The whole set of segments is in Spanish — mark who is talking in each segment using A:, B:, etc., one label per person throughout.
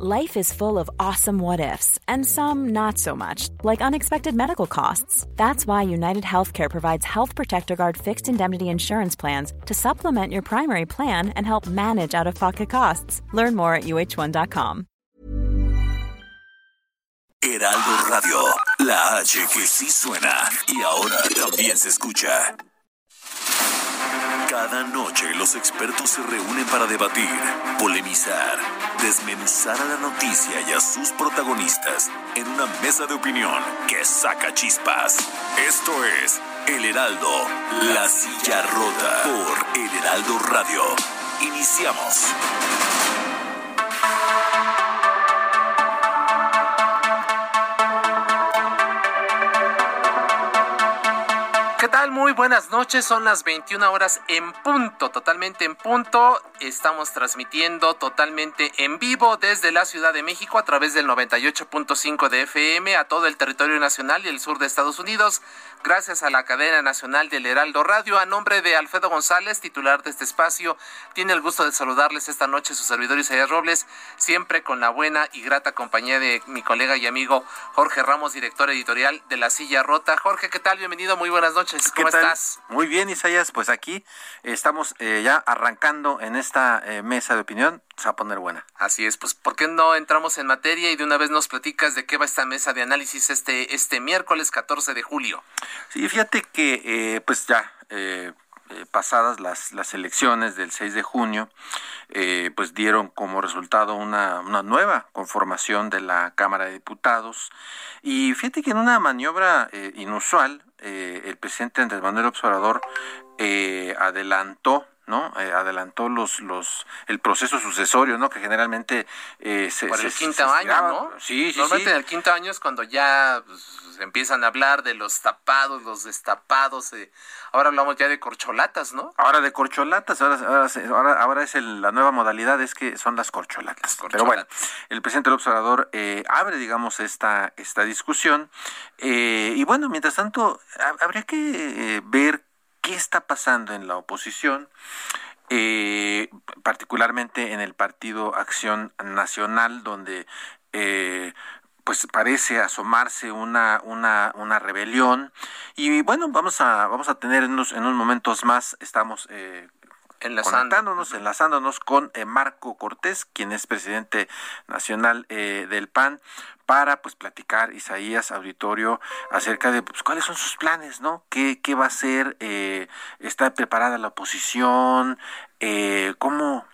A: Life is full of awesome what ifs, and some not so much, like unexpected medical costs. That's why United Healthcare provides Health Protector Guard fixed indemnity insurance plans to supplement your primary plan and help manage out of pocket costs. Learn more at uh1.com.
B: Heraldo Radio, la H que sí suena y ahora también se escucha. Cada noche los expertos se reúnen para debatir, polemizar, desmenuzar a la noticia y a sus protagonistas en una mesa de opinión que saca chispas. Esto es El Heraldo, la silla rota por El Heraldo Radio. Iniciamos.
C: ¿Qué tal? Muy buenas noches. Son las 21 horas en punto, totalmente en punto. Estamos transmitiendo totalmente en vivo desde la Ciudad de México a través del 98.5 de FM a todo el territorio nacional y el sur de Estados Unidos. Gracias a la cadena nacional del Heraldo Radio. A nombre de Alfredo González, titular de este espacio, tiene el gusto de saludarles esta noche su servidor Isaías Robles, siempre con la buena y grata compañía de mi colega y amigo Jorge Ramos, director editorial de La Silla Rota. Jorge, ¿qué tal? Bienvenido, muy buenas noches. ¿Cómo estás?
D: Muy bien, Isaías. Pues aquí estamos eh, ya arrancando en esta eh, mesa de opinión. Se va a poner buena.
C: Así es. Pues, ¿por qué no entramos en materia y de una vez nos platicas de qué va esta mesa de análisis este, este miércoles 14 de julio?
D: Sí, fíjate que, eh, pues ya. pasadas las, las elecciones del 6 de junio, pues dieron como resultado una, una, nueva conformación de la Cámara de Diputados. Y fíjate que en una maniobra inusual, eh, el presidente Andrés Manuel Observador eh, adelantó ¿no? Eh, adelantó los, los, el proceso sucesorio, ¿no? Que generalmente
C: eh, se... Por el quinto año, ¿no?
D: Sí, sí,
C: Normalmente en el quinto año es cuando ya pues, empiezan a hablar de los tapados, los destapados. ahora hablamos ya de corcholatas, ¿no?
D: Ahora de corcholatas, ahora, ahora, ahora, es la nueva modalidad, es que son las corcholatas. Pero bueno, el presidente del observador eh, abre, digamos, esta, esta discusión. y bueno, mientras tanto, habría que ver qué está pasando en la oposición, eh, particularmente en el Partido Acción Nacional, donde eh, pues parece asomarse una, una, una rebelión. Y bueno, vamos a, vamos a tener en unos, en unos momentos más, estamos eh, enlazándonos, enlazándonos con eh, Marco Cortés, quien es presidente nacional eh, del PAN, para pues platicar Isaías Auditorio acerca de pues, cuáles son sus planes, ¿no? ¿Qué, qué va a hacer? Eh, ¿Está preparada la oposición? Eh, ¿Cómo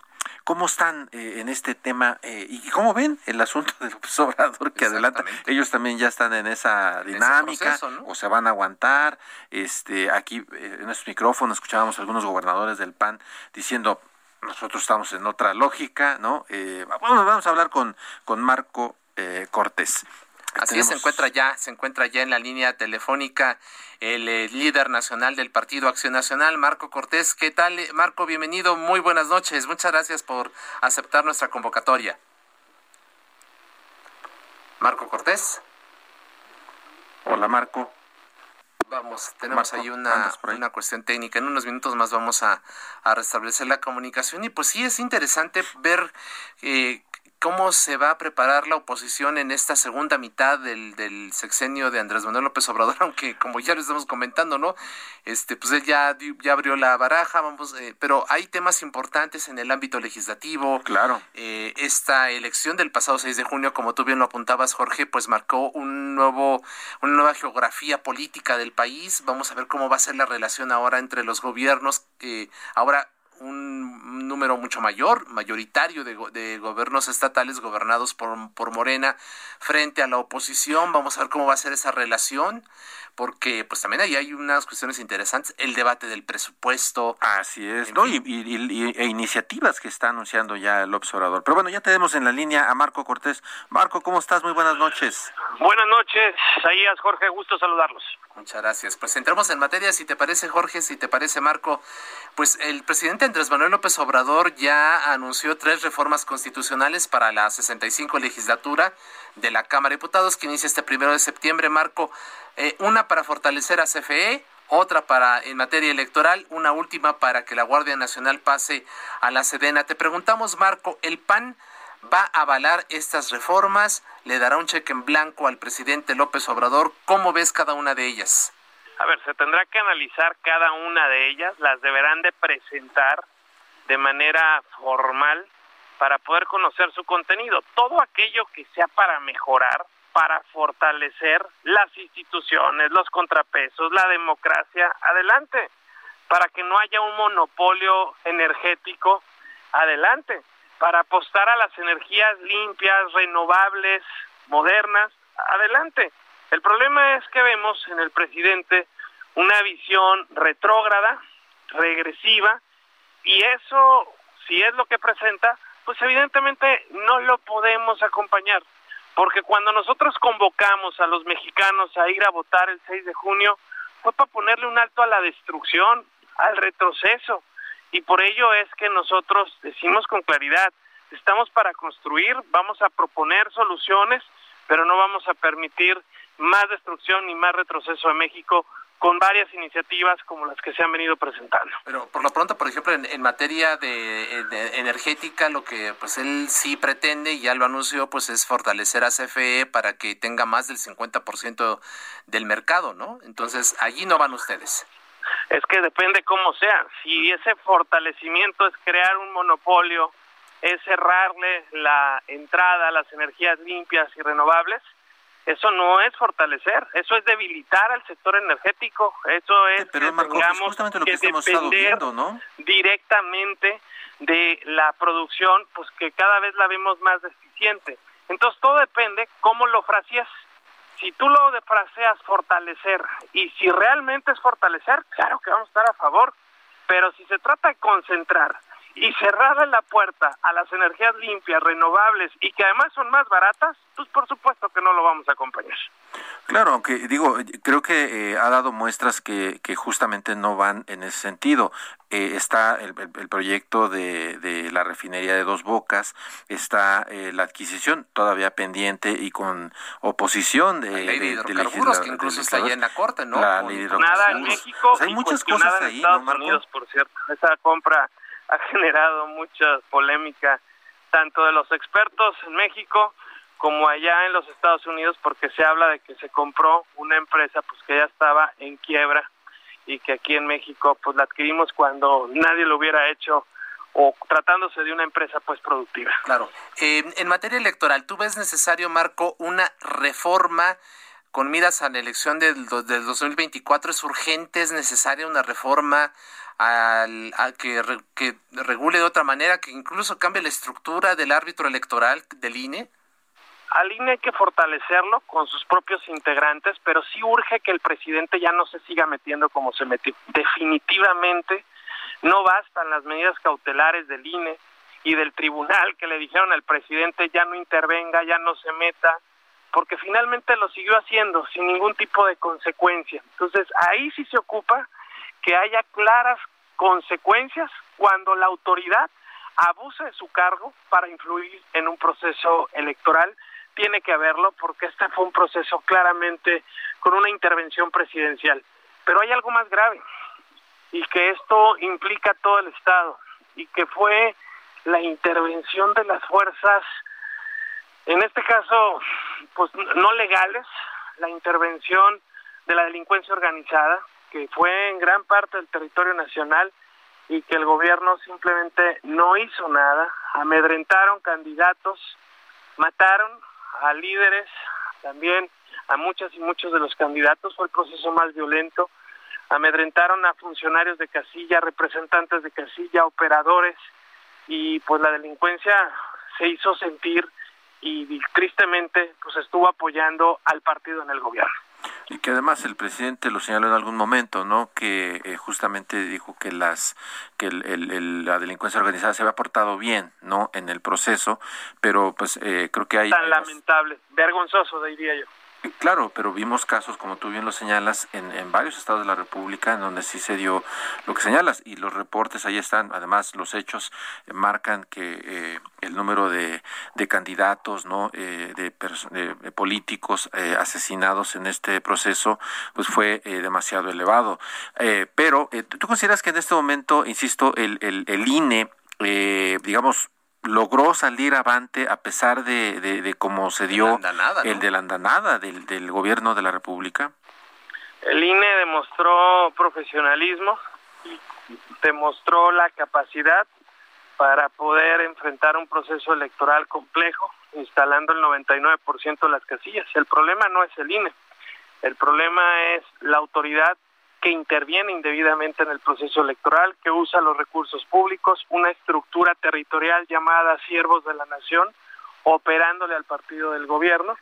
D: ¿Cómo están eh, en este tema eh, y cómo ven el asunto del Obrador que adelanta? Ellos también ya están en esa dinámica o se van a aguantar. Este, aquí eh, en nuestro micrófono escuchábamos a algunos gobernadores del PAN diciendo nosotros estamos en otra lógica, ¿no? bueno, vamos a hablar con, con Marco Cortés.
C: Así es, se encuentra ya, se encuentra ya en la línea telefónica el eh, líder nacional del Partido Acción Nacional, Marco Cortés. ¿Qué tal, Marco? Bienvenido, muy buenas noches. Muchas gracias por aceptar nuestra convocatoria. Marco Cortés.
D: Hola, Marco.
C: Vamos, tenemos ahí una, una cuestión técnica. En unos minutos más vamos a, a, restablecer la comunicación. Y pues sí, es interesante ver eh, cómo se va a preparar la oposición en esta segunda mitad del, del sexenio de Andrés Manuel López Obrador, aunque como ya lo estamos comentando, ¿no? Este, pues él ya, ya abrió la baraja, vamos, eh, pero hay temas importantes en el ámbito legislativo.
D: Claro.
C: Eh, esta elección del pasado 6 de junio, como tú bien lo apuntabas, Jorge, pues marcó un nuevo, una nueva geografía política del país. Vamos a ver cómo va a ser la relación ahora entre los gobiernos, que ahora un número mucho mayor, mayoritario de, de gobiernos estatales gobernados por, por, Morena frente a la oposición. Vamos a ver cómo va a ser esa relación, porque pues también ahí hay unas cuestiones interesantes, el debate del presupuesto.
D: Así es, ¿no? Y, y, e iniciativas que está anunciando ya el observador. Pero bueno, ya tenemos en la línea a Marco Cortés. Marco, ¿cómo estás? Muy buenas noches.
E: Buenas noches, Saías, Jorge, gusto saludarlos.
C: Muchas gracias. Pues entramos en materia, si te parece Jorge, si te parece Marco, pues el presidente Andrés Manuel López Obrador ya anunció tres reformas constitucionales para la 65 legislatura de la Cámara de Diputados que inicia este primero de septiembre, Marco. Eh, una para fortalecer a CFE, otra para en materia electoral, una última para que la Guardia Nacional pase a la Sedena. Te preguntamos, Marco, ¿el PAN va a avalar estas reformas, le dará un cheque en blanco al presidente López Obrador. ¿Cómo ves cada una de ellas?
E: A ver, se tendrá que analizar cada una de ellas, las deberán de presentar de manera formal para poder conocer su contenido. Todo aquello que sea para mejorar, para fortalecer las instituciones, los contrapesos, la democracia, adelante, para que no haya un monopolio energético, adelante, para apostar a las energías limpias, renovables, modernas, adelante. El problema es que vemos en el presidente una visión retrógrada, regresiva, y eso, si es lo que presenta, pues evidentemente no lo podemos acompañar, porque cuando nosotros convocamos a los mexicanos a ir a votar el 6 de junio, fue para ponerle un alto a la destrucción, al retroceso, y por ello es que nosotros decimos con claridad, estamos para construir, vamos a proponer soluciones, pero no vamos a permitir más destrucción ni más retroceso a México con varias iniciativas como las que se han venido presentando.
C: Pero por lo pronto, por ejemplo, en, materia de, energética, lo que pues él sí pretende y ya lo anunció, pues es fortalecer a CFE para que tenga más del 50% del mercado, ¿no? Entonces, allí no van ustedes.
E: Es que depende cómo sea. Si ese fortalecimiento es crear un monopolio, es cerrarle la entrada a las energías limpias y renovables, eso no es fortalecer, eso es debilitar al sector energético, eso es
D: Pero, justamente lo que, estamos viendo, ¿no?
E: directamente de la producción, pues que cada vez la vemos más deficiente. Entonces todo depende cómo lo fraseas. Si tú lo fraseas fortalecer y si realmente es fortalecer, claro que vamos a estar a favor, pero si se trata de concentrar y cerrarle la puerta a las energías limpias, renovables y que además son más baratas, pues por supuesto que no lo vamos a acompañar.
D: Claro, aunque digo, creo que eh, ha dado muestras que, que, justamente no van en ese sentido. Eh, está el, proyecto de, de, la refinería de Dos Bocas, está eh, la adquisición todavía pendiente y con oposición de, la
C: ley de, hidrocarburos, que incluso está allá en la corte, ¿no?
E: Nada en México hay muchas cosas ahí, Estados Unidos, por cierto. Esa compra ha generado mucha polémica tanto de los expertos en México como allá en los Estados Unidos porque se habla de que se compró una empresa pues que ya estaba en quiebra y que aquí en México pues la adquirimos cuando nadie lo hubiera hecho o tratándose de una empresa pues productiva.
C: Claro. En materia electoral, ¿tú ves necesario, Marco, una reforma con miras a la elección del, del 2024? ¿Es urgente, es necesaria una reforma al, que, que regule de otra manera, que incluso cambie la estructura del árbitro electoral del INE?
E: Al INE hay que fortalecerlo con sus propios integrantes, pero sí urge que el presidente ya no se siga metiendo como se metió. Definitivamente no bastan las medidas cautelares del INE y del tribunal que le dijeron al presidente ya no intervenga, ya no se meta, porque finalmente lo siguió haciendo sin ningún tipo de consecuencia. Entonces ahí sí se ocupa que haya claras consecuencias cuando la autoridad abuse de su cargo para influir en un proceso electoral. Tiene que haberlo porque este fue un proceso claramente con una intervención presidencial. Pero hay algo más grave y que esto implica todo el Estado y que fue la intervención de las fuerzas, en este caso, pues no legales, la intervención de la delincuencia organizada, que fue en gran parte del territorio nacional y que el gobierno simplemente no hizo nada, amedrentaron candidatos, mataron a líderes, también a muchas y muchos de los candidatos, fue el proceso más violento, amedrentaron a funcionarios de casilla, representantes de casilla, operadores, y pues la delincuencia se hizo sentir y tristemente pues estuvo apoyando al partido en el gobierno.
D: Y que además el presidente lo señaló en algún momento, ¿no? Que eh, justamente dijo que las que el, la delincuencia organizada se había portado bien, ¿no? En el proceso, pero pues eh, creo que hay
E: tan lamentable, vergonzoso diría yo.
D: Claro, pero vimos casos, como tú bien lo señalas, en, en, varios estados de la República en donde sí se dio lo que señalas y los reportes ahí están. Además, los hechos marcan que eh, el número de, de candidatos, no, eh, de, de, políticos eh, asesinados en este proceso, pues fue demasiado elevado. pero, ¿tú consideras que en este momento, insisto, el, el, el INE, digamos, logró salir avante a pesar de, de, cómo se dio el de la andanada del, del gobierno de la República?
E: El INE demostró profesionalismo, demostró la capacidad para poder enfrentar un proceso electoral complejo, instalando el 99% de las casillas. El problema no es el INE, el problema es la autoridad que interviene indebidamente en el proceso electoral, que usa los recursos públicos, una estructura territorial llamada siervos de la nación, operándole al partido del gobierno,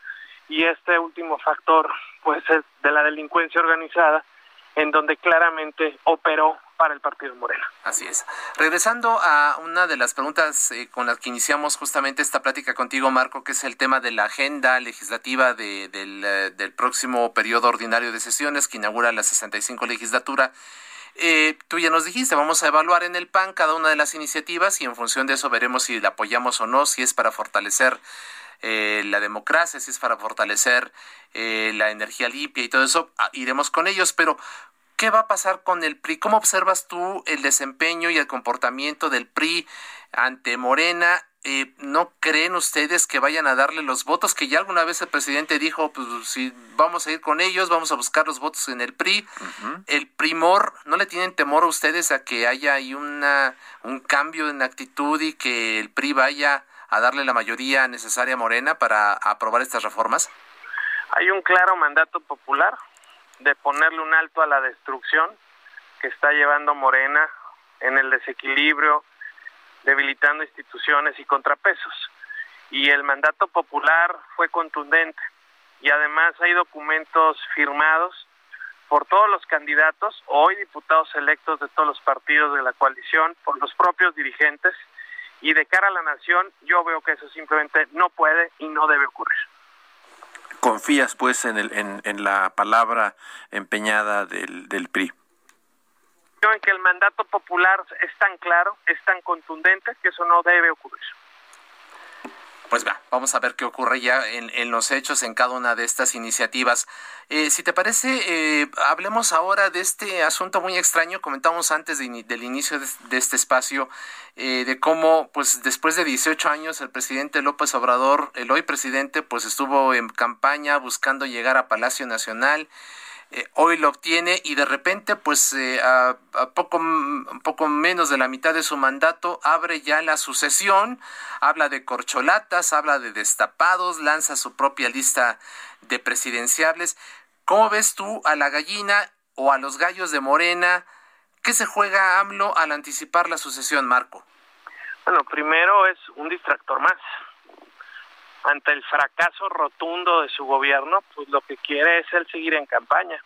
E: y este último factor pues es de la delincuencia organizada en donde claramente operó para el partido Morena.
C: Así es. Regresando a una de las preguntas eh, con las que iniciamos justamente esta plática contigo, Marco, que es el tema de la agenda legislativa de, del, eh, del, próximo periodo ordinario de sesiones que inaugura la 65 legislatura. Eh, tú ya nos dijiste, vamos a evaluar en el PAN cada una de las iniciativas y en función de eso veremos si la apoyamos o no, si es para fortalecer eh, la democracia, si es para fortalecer eh, la energía limpia y todo eso, ah, iremos con ellos, pero ¿qué va a pasar con el PRI? ¿Cómo observas tú el desempeño y el comportamiento del PRI ante Morena? Eh, ¿No creen ustedes que vayan a darle los votos que ya alguna vez el presidente dijo, pues si vamos a ir con ellos, vamos a buscar los votos en el PRI? El primor, ¿no le tienen temor a ustedes a que haya ahí una, un cambio en actitud y que el PRI vaya a darle la mayoría necesaria a Morena para aprobar estas reformas?
E: Hay un claro mandato popular de ponerle un alto a la destrucción que está llevando Morena en el desequilibrio, debilitando instituciones y contrapesos. Y el mandato popular fue contundente y además hay documentos firmados por todos los candidatos, hoy diputados electos de todos los partidos de la coalición, por los propios dirigentes y de cara a la nación, yo veo que eso simplemente no puede y no debe ocurrir.
D: ¿Confías pues en, el, en, en la palabra empeñada del, del PRI?
E: Yo en que el mandato popular es tan claro, es tan contundente, que eso no debe ocurrir
C: pues va, vamos a ver qué ocurre ya en, los hechos en cada una de estas iniciativas. Eh, si te parece, eh, hablemos ahora de este asunto muy extraño. Comentamos antes del inicio de, este espacio eh, de cómo, pues después de 18 años, el presidente López Obrador, el hoy presidente, pues estuvo en campaña buscando llegar a Palacio Nacional. Eh, hoy lo obtiene y de repente, pues eh, a, poco, poco menos de la mitad de su mandato, abre ya la sucesión, habla de corcholatas, habla de destapados, lanza su propia lista de presidenciables. ¿Cómo ves tú a la gallina o a los gallos de Morena? ¿Qué se juega AMLO al anticipar la sucesión, Marco?
E: Bueno, primero es un distractor más ante el fracaso rotundo de su gobierno, pues lo que quiere es él seguir en campaña,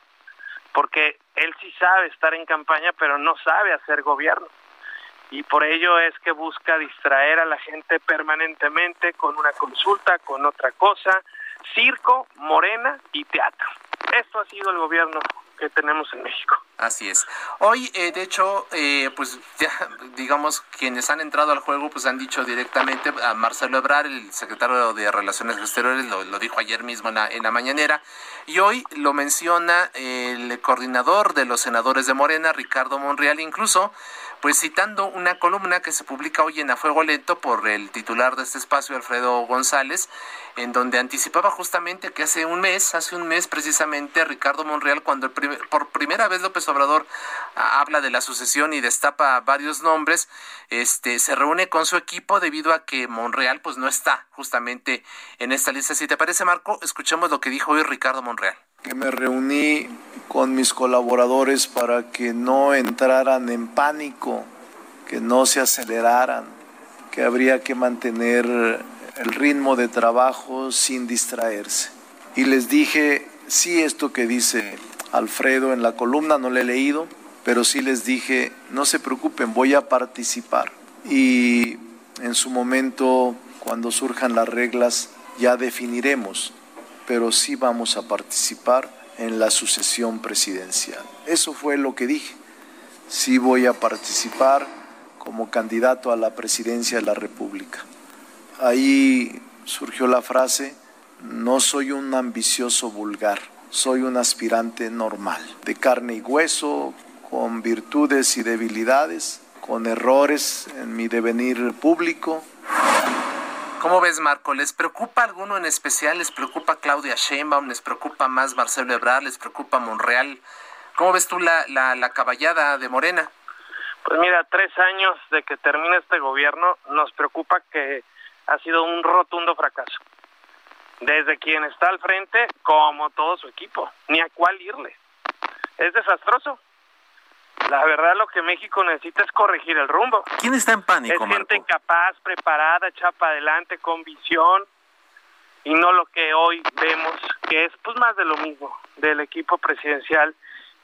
E: porque él sí sabe estar en campaña, pero no sabe hacer gobierno. Y por ello es que busca distraer a la gente permanentemente con una consulta, con otra cosa, circo, morena y teatro. Esto ha sido el gobierno que tenemos en México.
C: Así es. Hoy, eh, de hecho, eh, pues ya, digamos, quienes han entrado al juego, pues han dicho directamente a Marcelo Ebrar, el secretario de Relaciones Exteriores, lo, dijo ayer mismo en la, en la, mañanera, y hoy lo menciona el coordinador de los senadores de Morena, Ricardo Monreal, incluso pues citando una columna que se publica hoy en A Fuego Lento por el titular de este espacio, Alfredo González, en donde anticipaba justamente que hace un mes, hace un mes precisamente, Ricardo Monreal, cuando por primera vez López Obrador habla de la sucesión y destapa varios nombres, este, se reúne con su equipo debido a que Monreal pues no está justamente en esta lista. Si te parece, Marco, escuchemos lo que dijo hoy Ricardo Monreal
F: que me reuní con mis colaboradores para que no entraran en pánico, que no se aceleraran, que habría que mantener el ritmo de trabajo sin distraerse. Y les dije, sí, esto que dice Alfredo en la columna, no lo he leído, pero sí les dije, no se preocupen, voy a participar. Y en su momento, cuando surjan las reglas, ya definiremos pero sí vamos a participar en la sucesión presidencial. Eso fue lo que dije. Sí voy a participar como candidato a la presidencia de la República. Ahí surgió la frase, no soy un ambicioso vulgar, soy un aspirante normal, de carne y hueso, con virtudes y debilidades, con errores en mi devenir público,
C: ¿Cómo ves, Marco? ¿Les preocupa alguno en especial? ¿Les preocupa Claudia Sheinbaum? ¿Les preocupa más Marcelo Ebrard? ¿Les preocupa Monreal? ¿Cómo ves tú la, la, la caballada de Morena?
E: Pues mira, tres años de que termine este gobierno nos preocupa que ha sido un rotundo fracaso. Desde quien está al frente, como todo su equipo, ni a cuál irle. Es desastroso. La verdad lo que México necesita es corregir el rumbo.
D: ¿Quién está en pánico,
E: Es gente capaz, preparada, echada para adelante, con visión, y no lo que hoy vemos, que es pues más de lo mismo, del equipo presidencial,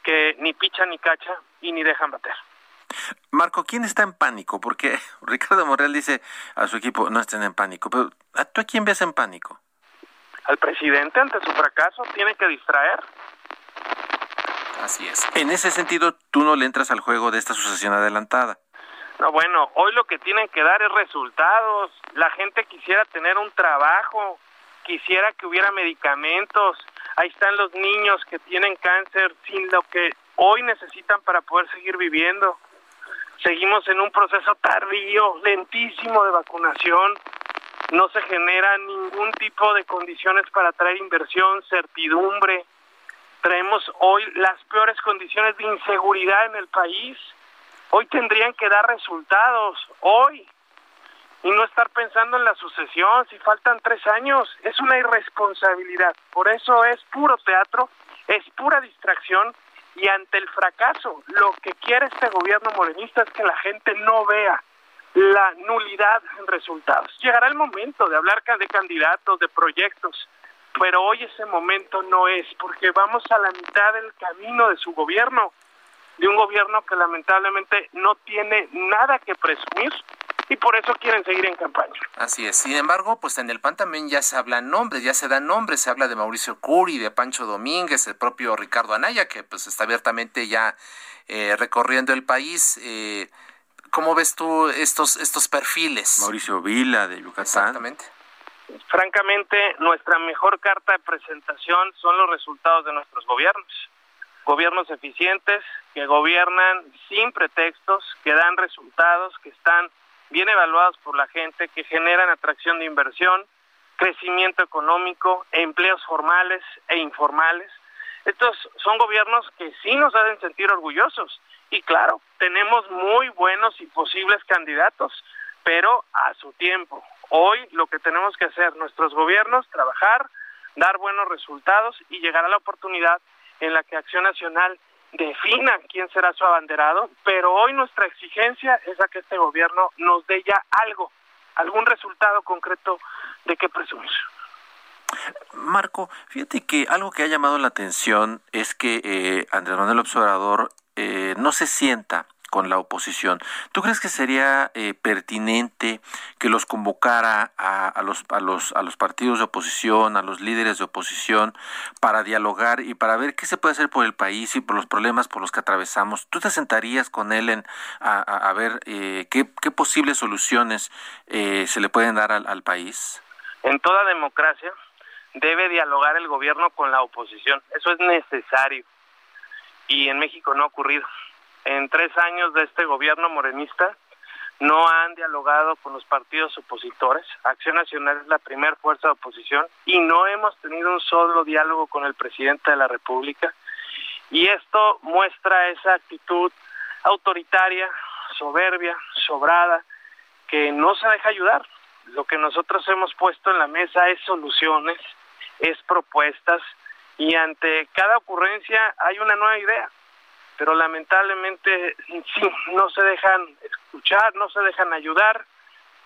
E: que ni picha ni cacha y ni dejan bater.
D: Marco, ¿quién está en pánico? Porque Ricardo Morreal dice a su equipo, no estén en pánico, pero ¿tú a quién ves en pánico?
E: Al presidente ante su fracaso tiene que distraer.
C: Así es.
D: En ese sentido, tú no le entras al juego de esta sucesión adelantada.
E: No, bueno, hoy lo que tienen que dar es resultados. La gente quisiera tener un trabajo, quisiera que hubiera medicamentos. Ahí están los niños que tienen cáncer sin lo que hoy necesitan para poder seguir viviendo. Seguimos en un proceso tardío, lentísimo de vacunación. No se genera ningún tipo de condiciones para traer inversión, certidumbre. Traemos hoy las peores condiciones de inseguridad en el país. Hoy tendrían que dar resultados, hoy, y no estar pensando en la sucesión si faltan tres años. Es una irresponsabilidad. Por eso es puro teatro, es pura distracción y ante el fracaso, lo que quiere este gobierno morenista es que la gente no vea la nulidad en resultados. Llegará el momento de hablar de candidatos, de proyectos, pero hoy ese momento no es, porque vamos a la mitad del camino de su gobierno, de un gobierno que lamentablemente no tiene nada que presumir y por eso quieren seguir en campaña.
C: Así es. Sin embargo, pues en el PAN también ya se hablan nombres, ya se dan nombres, se habla de Mauricio Curi, de Pancho Domínguez, el propio Ricardo Anaya, que pues está abiertamente ya eh, recorriendo el país. Eh, ¿Cómo ves tú estos, estos perfiles?
D: Mauricio Vila, de Yucatán.
C: Exactamente.
E: Francamente, nuestra mejor carta de presentación son los resultados de nuestros gobiernos. Gobiernos eficientes, que gobiernan sin pretextos, que dan resultados, que están bien evaluados por la gente, que generan atracción de inversión, crecimiento económico, empleos formales e informales. Estos son gobiernos que sí nos hacen sentir orgullosos. Y claro, tenemos muy buenos y posibles candidatos, pero a su tiempo. Hoy lo que tenemos que hacer nuestros gobiernos, trabajar, dar buenos resultados y llegar a la oportunidad en la que Acción Nacional defina quién será su abanderado, pero hoy nuestra exigencia es a que este gobierno nos dé ya algo, algún resultado concreto de qué presumir.
D: Marco, fíjate que algo que ha llamado la atención es que eh, Andrés Manuel Observador eh, no se sienta con la oposición. ¿Tú crees que sería eh, pertinente que los convocara a, a, los, a, los, a los partidos de oposición, a los líderes de oposición, para dialogar y para ver qué se puede hacer por el país y por los problemas por los que atravesamos? ¿Tú te sentarías con él en, a, ver eh, qué, posibles soluciones eh, se le pueden dar al país?
E: En toda democracia debe dialogar el gobierno con la oposición. Eso es necesario. Y en México no ha ocurrido en tres años de este gobierno morenista no han dialogado con los partidos opositores. Acción Nacional es la primera fuerza de oposición y no hemos tenido un solo diálogo con el presidente de la República. Y esto muestra esa actitud autoritaria, soberbia, sobrada, que no se deja ayudar. Lo que nosotros hemos puesto en la mesa es soluciones, es propuestas y ante cada ocurrencia hay una nueva idea pero lamentablemente sí, no se dejan escuchar, no se dejan ayudar,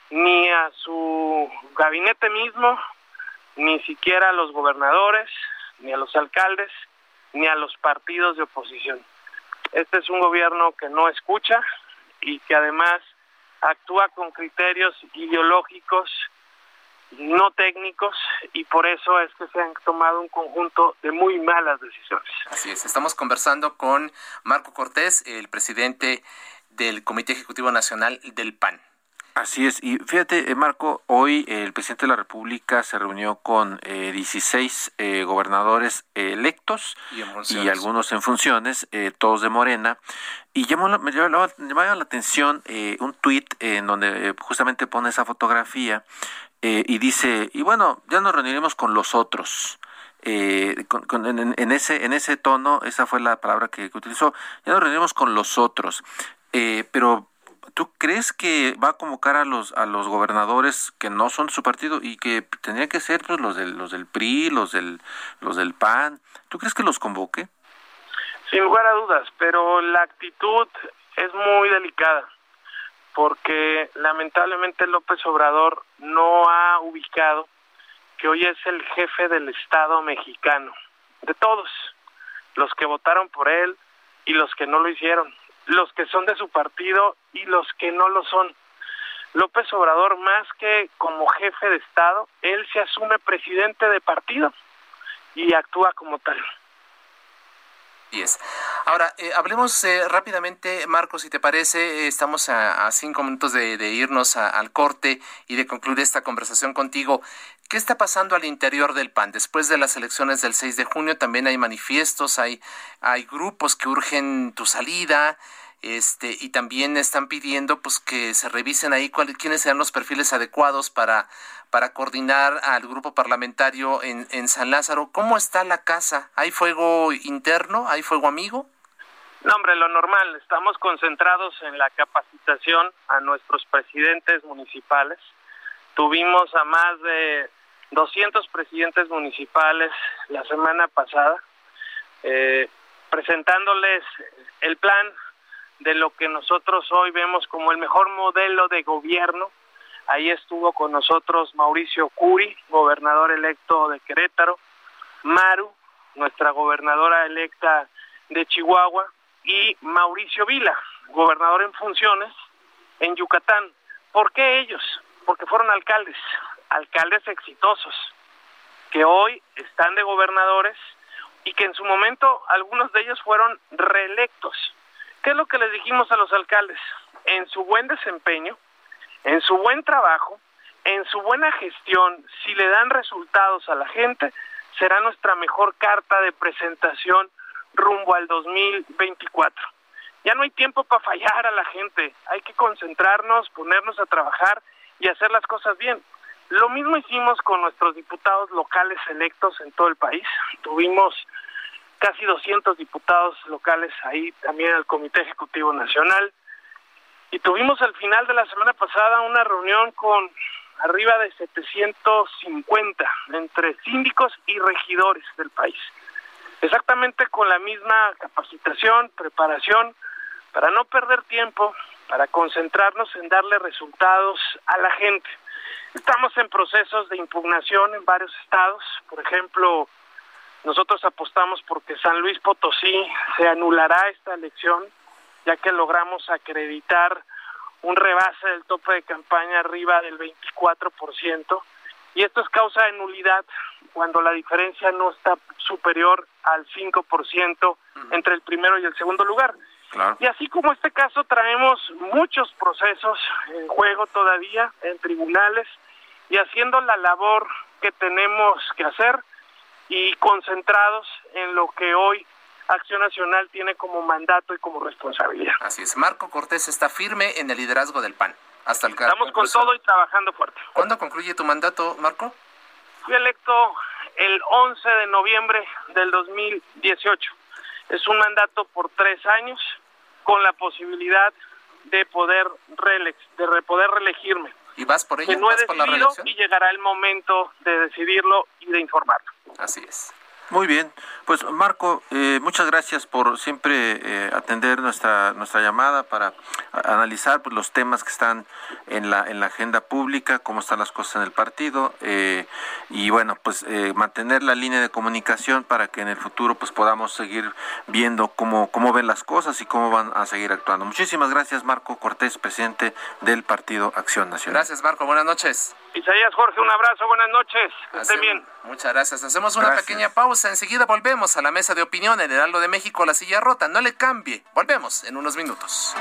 E: ni a su gabinete mismo, ni siquiera a los gobernadores, ni a los alcaldes, ni a los partidos de oposición. Este es un gobierno que no escucha y que además actúa con criterios ideológicos no técnicos y por eso es que se han tomado un conjunto de muy malas decisiones.
C: Así es, estamos conversando con Marco Cortés, el presidente del Comité Ejecutivo Nacional del PAN.
D: Así es, y fíjate, eh, Marco, hoy el presidente de la República se reunió con eh, 16 eh, gobernadores electos
C: y,
D: y, algunos en funciones, eh, todos de Morena, y llamó, me llamaba la atención un tuit en donde justamente pone esa fotografía eh, y dice, y bueno, ya nos reuniremos con los otros. Eh, en, ese, en ese tono, esa fue la palabra que, utilizó, ya nos reuniremos con los otros. Eh, pero ¿Tú crees que va a convocar a los a los gobernadores que no son de su partido y que tendrían que ser pues los del los del PRI, los del los del PAN? ¿Tú crees que los convoque?
E: Sin lugar a dudas, pero la actitud es muy delicada porque lamentablemente López Obrador no ha ubicado que hoy es el jefe del Estado mexicano, de todos, los que votaron por él y los que no lo hicieron los que son de su partido y los que no lo son. López Obrador, más que como jefe de Estado, él se asume presidente de partido y actúa como tal.
C: es. Ahora, eh, hablemos eh, rápidamente, Marcos, si te parece, estamos a, cinco minutos de, irnos al corte y de concluir esta conversación contigo. ¿Qué está pasando al interior del PAN? Después de las elecciones del 6 de junio también hay manifiestos, hay, hay grupos que urgen tu salida, este, y también están pidiendo pues que se revisen ahí quiénes sean los perfiles adecuados para, para coordinar al grupo parlamentario en, en San Lázaro. ¿Cómo está la casa? ¿Hay fuego interno? ¿Hay fuego amigo?
E: No, hombre, lo normal. Estamos concentrados en la capacitación a nuestros presidentes municipales. Tuvimos a más de 200 presidentes municipales la semana pasada, eh, presentándoles el plan de lo que nosotros hoy vemos como el mejor modelo de gobierno. Ahí estuvo con nosotros Mauricio Curi, gobernador electo de Querétaro, Maru, nuestra gobernadora electa de Chihuahua, y Mauricio Vila, gobernador en funciones en Yucatán. ¿Por qué ellos? Porque fueron alcaldes alcaldes exitosos que hoy están de gobernadores y que en su momento algunos de ellos fueron reelectos. ¿Qué es lo que les dijimos a los alcaldes? En su buen desempeño, en su buen trabajo, en su buena gestión, si le dan resultados a la gente, será nuestra mejor carta de presentación rumbo al 2024. Ya no hay tiempo para fallar a la gente, hay que concentrarnos, ponernos a trabajar y hacer las cosas bien. Lo mismo hicimos con nuestros diputados locales electos en todo el país. Tuvimos casi 200 diputados locales ahí también al Comité Ejecutivo Nacional. Y tuvimos al final de la semana pasada una reunión con arriba de 750 entre síndicos y regidores del país. Exactamente con la misma capacitación, preparación, para no perder tiempo, para concentrarnos en darle resultados a la gente. Estamos en procesos de impugnación en varios estados. Por ejemplo, nosotros apostamos porque San Luis Potosí se anulará esta elección, ya que logramos acreditar un rebase del tope de campaña arriba del 24%. Y esto es causa de nulidad cuando la diferencia no está superior al 5% entre el primero y el segundo lugar. Y así como este caso traemos muchos procesos en juego todavía en tribunales y haciendo la labor que tenemos que hacer y concentrados en lo que hoy Acción Nacional tiene como mandato y como responsabilidad.
C: Así es. Marco Cortés está firme en el liderazgo del PAN. Hasta el
E: Estamos con todo y trabajando fuerte.
C: ¿Cuándo concluye tu mandato, Marco?
E: Fui electo el 11 de noviembre del 2018. Es un mandato por tres años con la posibilidad de poder, de poder reelegirme.
C: ¿Y vas por ello?
E: Que no he decidido y llegará el momento de decidirlo y de informarlo.
C: Así es.
D: Muy bien, pues Marco, eh, muchas gracias por siempre eh, atender nuestra nuestra llamada para analizar pues, los temas que están en la en la agenda pública, cómo están las cosas en el partido eh, y bueno, pues mantener la línea de comunicación para que en el futuro pues podamos seguir viendo cómo cómo ven las cosas y cómo van a seguir actuando. Muchísimas gracias, Marco Cortés, presidente del Partido Acción Nacional.
C: Gracias, Marco. Buenas noches.
E: Isaías Jorge, un abrazo, buenas noches. Estén bien.
C: Muchas gracias. Hacemos una pequeña pausa. Enseguida volvemos a la mesa de opinión en Heraldo de México, la silla rota. No le cambie. Volvemos en unos minutos.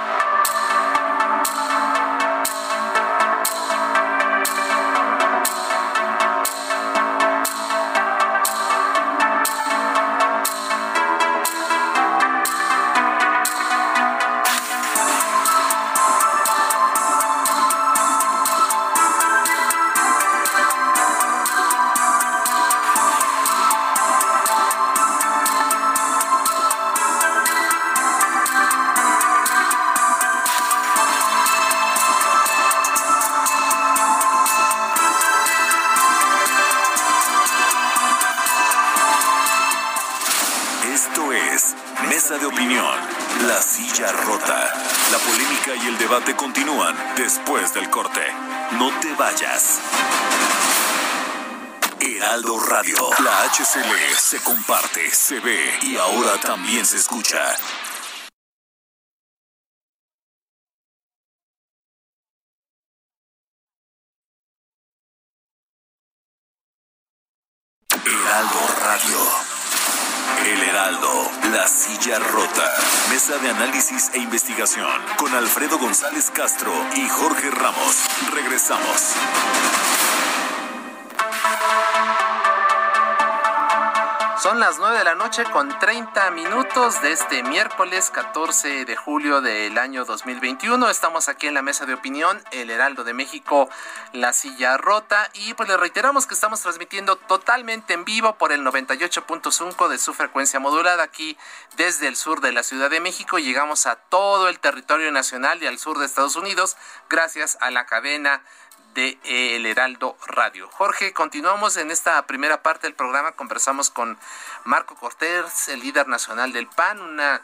B: HCL se comparte, se ve y ahora también se escucha. Heraldo Radio. El Heraldo, la silla rota. Mesa de análisis e investigación con Alfredo González Castro y Jorge Ramos. Regresamos.
C: Son las 9 de la noche con 30 minutos de este miércoles 14 de julio del año 2021. Estamos aquí en la mesa de opinión, el Heraldo de México, la silla rota. Y pues le reiteramos que estamos transmitiendo totalmente en vivo por el 98.5 de su frecuencia modulada aquí desde el sur de la Ciudad de México. Llegamos a todo el territorio nacional y al sur de Estados Unidos gracias a la cadena de El Heraldo Radio. Jorge, continuamos en esta primera parte del programa. Conversamos con Marco Cortés, el líder nacional del PAN, una,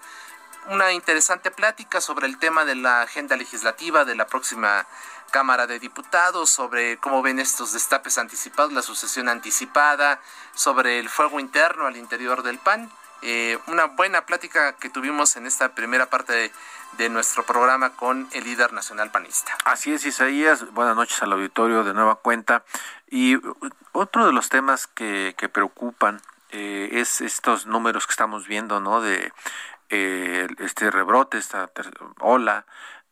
C: una interesante plática sobre el tema de la agenda legislativa de la próxima Cámara de Diputados, sobre cómo ven estos destapes anticipados, la sucesión anticipada, sobre el fuego interno al interior del PAN. Eh, una buena plática que tuvimos en esta primera parte de, de nuestro programa con el líder nacional panista.
D: Así es, Isaías. Buenas noches al auditorio de nueva cuenta. Y otro de los temas que, que preocupan eh, es estos números que estamos viendo, ¿no? De eh, este rebrote, esta ola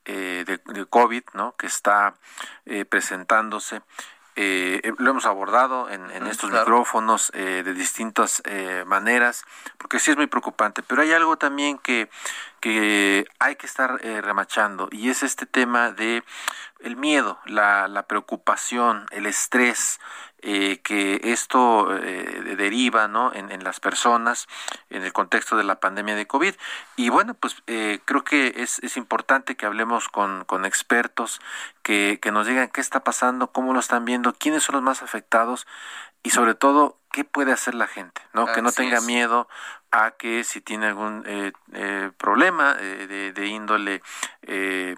D: eh, de, de, COVID, ¿no? Que está eh, presentándose. Eh, lo hemos abordado en, en estos claro. micrófonos eh, de distintas eh, maneras, porque sí es muy preocupante, pero hay algo también que, que hay que estar eh, remachando y es este tema de el miedo, la, la preocupación, el estrés, eh, que esto eh, deriva ¿no? en, en, las personas en el contexto de la pandemia de COVID. Y bueno, pues eh, creo que es, es, importante que hablemos con, con expertos, que, que, nos digan qué está pasando, cómo lo están viendo, quiénes son los más afectados y sobre todo qué puede hacer la gente, ¿no? Así que no tenga es. miedo a que si tiene algún eh, eh, problema eh, de, de, índole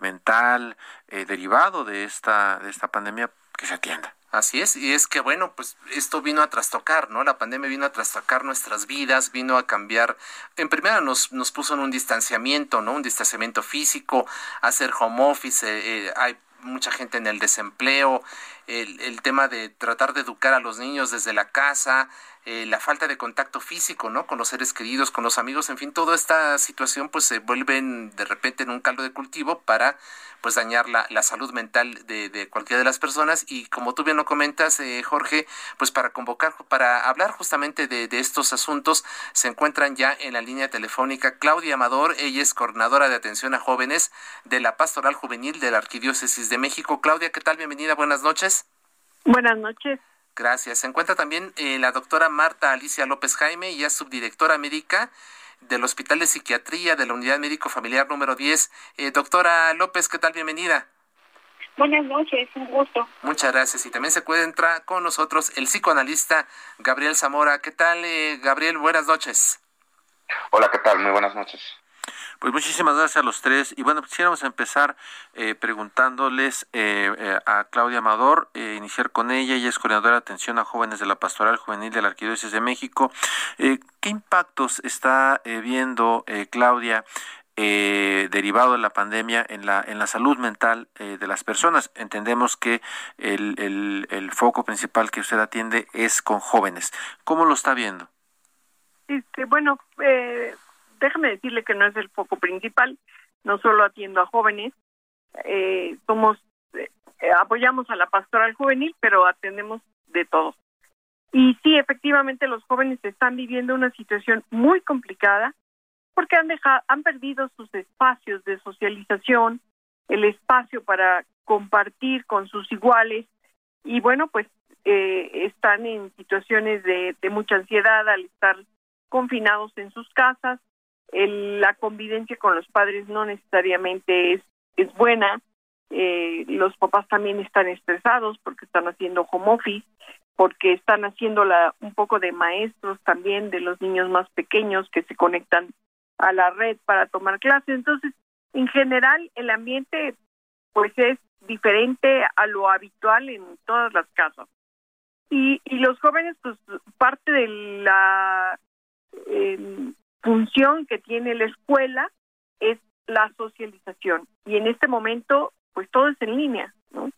D: mental derivado de esta, de esta pandemia, que se atienda.
C: Así es, y es que bueno, pues esto vino a trastocar, ¿no? La pandemia vino a trastocar nuestras vidas, vino a cambiar, en primera nos, nos puso en un distanciamiento, ¿no? Un distanciamiento físico, hacer home office, eh, hay mucha gente en el desempleo, el, el, tema de tratar de educar a los niños desde la casa, eh, la falta de contacto físico, ¿no? Con los seres queridos, con los amigos, en fin, toda esta situación pues se vuelve en, de repente en un caldo de cultivo para pues dañar la, la salud mental de, de, cualquiera de las personas y como tú bien lo comentas, eh, Jorge, pues para convocar, para hablar justamente de, de, estos asuntos, se encuentran ya en la línea telefónica Claudia Amador, ella es coordinadora de atención a jóvenes de la Pastoral Juvenil de la Arquidiócesis de México. Claudia, ¿qué tal? Bienvenida, buenas noches.
G: Buenas noches.
C: Gracias. Se encuentra también eh, la doctora Marta Alicia López Jaime, ella es subdirectora médica del Hospital de Psiquiatría de la Unidad Médico Familiar número 10. Eh, doctora López, ¿qué tal? Bienvenida.
G: Buenas noches, un gusto.
C: Muchas gracias. Y también se puede entrar con nosotros el psicoanalista Gabriel Zamora. ¿Qué tal, eh, Gabriel? Buenas noches.
H: Hola, ¿qué tal? Muy buenas noches.
D: Pues muchísimas gracias a los tres. Y bueno, quisiéramos empezar eh, preguntándoles eh, eh, a Claudia Amador, eh, iniciar con ella. Ella es coordinadora de atención a jóvenes de la Pastoral Juvenil de la Arquidiócesis de México. Eh, ¿Qué impactos está viendo Claudia? Eh, derivado de la pandemia en la en la salud mental eh, de las personas. Entendemos que el, el, foco principal que usted atiende es con jóvenes. ¿Cómo lo está viendo?
G: Este, bueno, déjame decirle que no es el foco principal, no solo atiendo a jóvenes, eh, somos, eh, apoyamos a la pastoral juvenil, pero atendemos de todo. Y sí, efectivamente los jóvenes están viviendo una situación muy complicada porque han dejado, han perdido sus espacios de socialización, el espacio para compartir con sus iguales y bueno, pues eh, están en situaciones de mucha ansiedad al estar confinados en sus casas, el, la convivencia con los padres no necesariamente es, es buena, eh, los papás también están estresados porque están haciendo home office, porque están haciendo la, un poco de maestros también de los niños más pequeños que se conectan a la red para tomar clases. Entonces, en general, el ambiente pues es diferente a lo habitual en todas las casas. Y, y los jóvenes, pues parte de la función que tiene la escuela es la socialización. Y en este momento, pues todo es en línea, ¿no?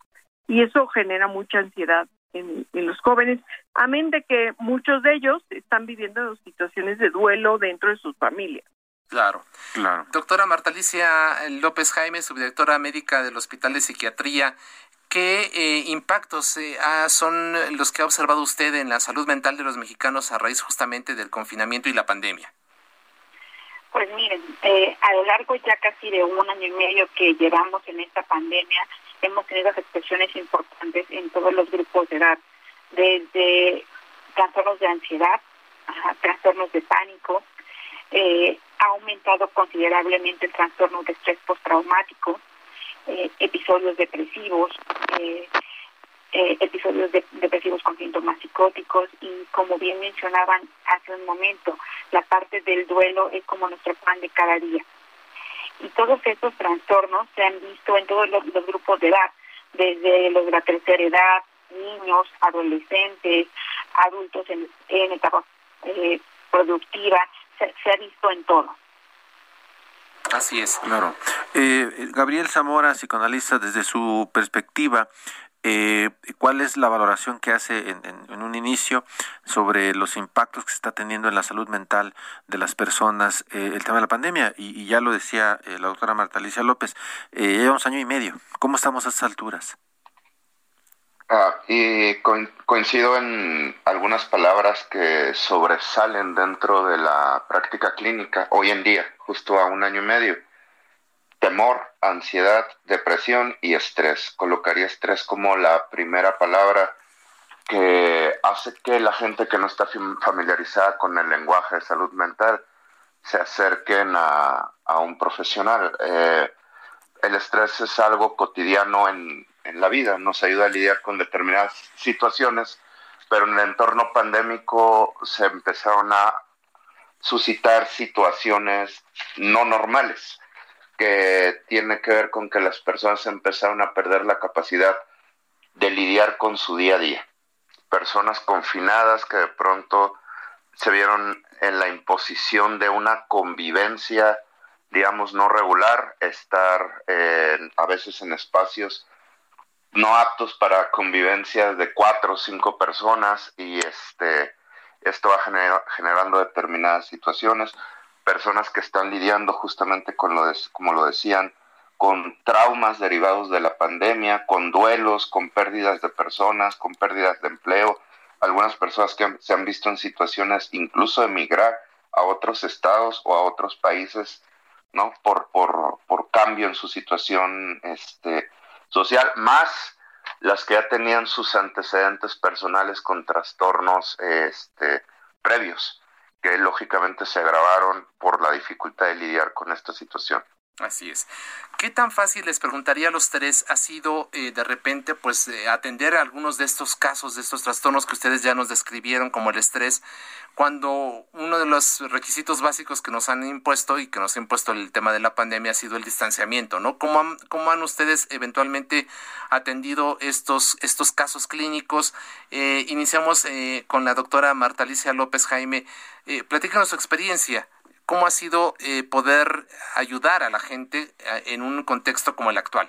G: Y eso genera mucha ansiedad en, en los jóvenes, amén de que muchos de ellos están viviendo situaciones de duelo dentro de sus familias.
C: Claro. claro. Doctora Marta Alicia López Jaime, subdirectora médica del Hospital de Psiquiatría, ¿qué eh, impactos eh, son los que ha observado usted en la salud mental de los mexicanos a raíz justamente del confinamiento y la pandemia?
I: Pues miren, eh, a lo largo ya casi de un año y medio que llevamos en esta pandemia, hemos tenido expresiones importantes en todos los grupos de edad, desde trastornos de ansiedad, trastornos de pánico, eh, ha aumentado considerablemente el trastorno de estrés postraumático, eh, episodios depresivos, eh, eh, episodios depresivos con síntomas psicóticos y como bien mencionaban hace un momento, la parte del duelo es como nuestro pan de cada día. Y todos estos trastornos se han visto en todos los, grupos de edad, desde los de la tercera edad, niños, adolescentes, adultos en, en etapa productiva, se, ha visto en todo.
C: Así es.
D: Claro. Eh, Gabriel Zamora, psicoanalista, desde su perspectiva, eh, ¿cuál es la valoración que hace en, un inicio sobre los impactos que se está teniendo en la salud mental de las personas eh, el tema de la pandemia? Y, ya lo decía la doctora Marta Alicia López, llevamos año y medio. ¿Cómo estamos a estas alturas?
H: Ah, coincido en algunas palabras que sobresalen dentro de la práctica clínica hoy en día, justo a un año y medio. Temor, ansiedad, depresión y estrés. Colocaría estrés como la primera palabra que hace que la gente que no está familiarizada con el lenguaje de salud mental se acerquen a, un profesional. Eh, el estrés es algo cotidiano en, en la vida, nos ayuda a lidiar con determinadas situaciones, pero en el entorno pandémico se empezaron a suscitar situaciones no normales, que tiene que ver con que las personas empezaron a perder la capacidad de lidiar con su día a día. Personas confinadas que de pronto se vieron en la imposición de una convivencia, digamos, no regular, estar a veces en espacios no aptos para convivencia de cuatro o cinco personas y este esto va generando determinadas situaciones, personas que están lidiando justamente con lo de, como lo decían, con traumas derivados de la pandemia, con duelos, con pérdidas de personas, con pérdidas de empleo, algunas personas que se han visto en situaciones incluso emigrar a otros estados o a otros países, ¿no? Por, por, por cambio en su situación este, social, más las que ya tenían sus antecedentes personales con trastornos este, previos, que lógicamente se agravaron por la dificultad de lidiar con esta situación.
C: Así es. ¿Qué tan fácil, les preguntaría a los tres, ha sido eh, de repente pues eh, atender algunos de estos casos, de estos trastornos que ustedes ya nos describieron como el estrés, cuando uno de los requisitos básicos que nos han impuesto y que nos ha impuesto el tema de la pandemia ha sido el distanciamiento, ¿no? ¿Cómo han, ustedes eventualmente atendido estos, estos casos clínicos? Eh, iniciamos con la doctora Marta Alicia López Jaime. platícanos su experiencia ¿Cómo ha sido eh, poder ayudar a la gente eh, en un contexto como el actual?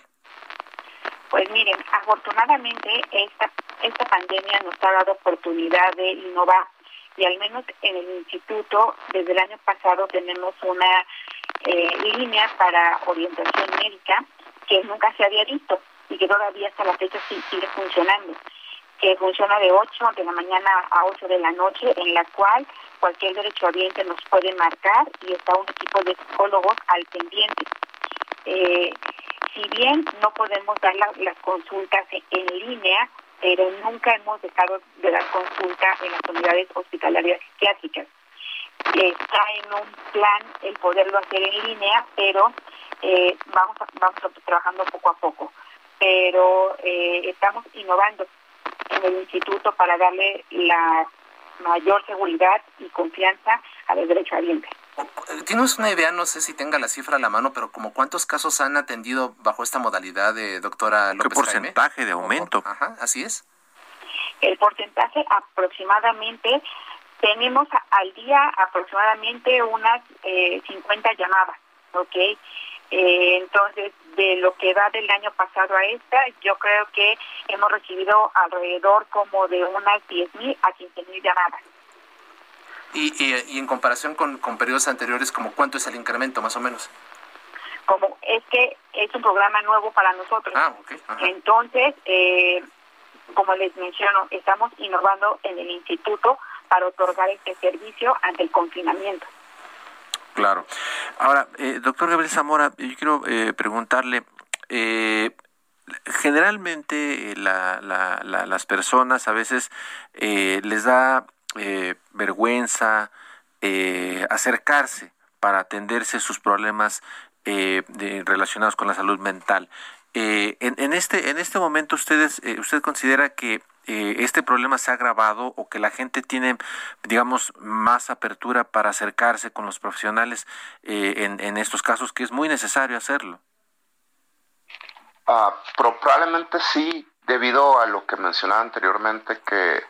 I: Pues miren, afortunadamente esta, esta pandemia nos ha dado oportunidad de innovar y al menos en el instituto desde el año pasado tenemos una eh, línea para orientación médica que nunca se había visto y que todavía hasta la fecha sigue funcionando que funciona de 8 de la mañana a 8 de la noche, en la cual cualquier derecho derechohabiente nos puede marcar y está un equipo de psicólogos al pendiente. Eh, si bien no podemos dar las consultas en línea, pero nunca hemos dejado de dar consulta en las unidades hospitalarias psiquiátricas. Está en un plan el poderlo hacer en línea, pero eh, vamos, vamos trabajando poco a poco. Pero eh, estamos innovando en el instituto para darle la mayor seguridad y confianza a los derechohabientes.
C: ¿Tienes una idea? No sé si tenga la cifra a la mano, pero como cuántos casos han atendido bajo esta modalidad de doctora López
D: ¿Qué porcentaje de aumento?
C: Ajá, así es.
I: El porcentaje aproximadamente, tenemos al día aproximadamente unas eh, 50 llamadas, ¿ok? Eh, entonces, de lo que va del año pasado a esta, yo creo que hemos recibido alrededor como de unas 10.000 a 15.000 llamadas.
C: Y, y, en comparación con, con periodos anteriores, como ¿cuánto es el incremento más o menos?
I: Como es que es un programa nuevo para nosotros.
C: Ah,
I: Entonces, eh, como les menciono, estamos innovando en el instituto para otorgar este servicio ante el confinamiento.
D: Claro. Ahora, eh, doctor Gabriel Zamora, yo quiero eh, preguntarle, eh, generalmente la, las personas a veces les da vergüenza acercarse para atenderse sus problemas relacionados con la salud mental. En, en, este en este momento ustedes usted considera que eh, este problema se ha agravado o que la gente tiene, digamos, más apertura para acercarse con los profesionales eh, en, estos casos, que es muy necesario hacerlo?
H: Ah, probablemente sí, debido a lo que mencionaba anteriormente, que